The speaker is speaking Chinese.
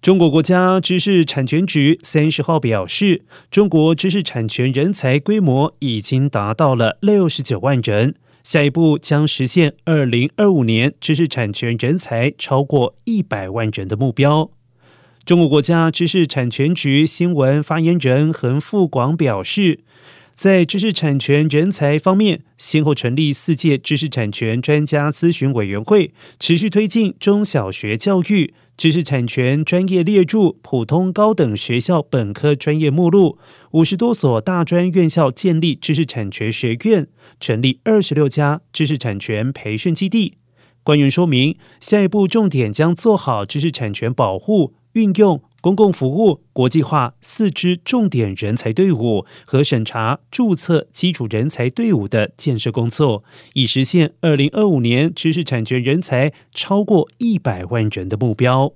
中国国家知识产权局三十号表示，中国知识产权人才规模已经达到了六十九万人，下一步将实现二零二五年知识产权人才超过一百万人的目标。中国国家知识产权局新闻发言人横富广表示。在知识产权人才方面，先后成立四届知识产权专家咨询委员会，持续推进中小学教育知识产权专业列入普通高等学校本科专业目录。五十多所大专院校建立知识产权学院，成立二十六家知识产权培训基地。官员说明，下一步重点将做好知识产权保护运用。公共服务国际化四支重点人才队伍和审查注册基础人才队伍的建设工作，以实现二零二五年知识产权人才超过一百万人的目标。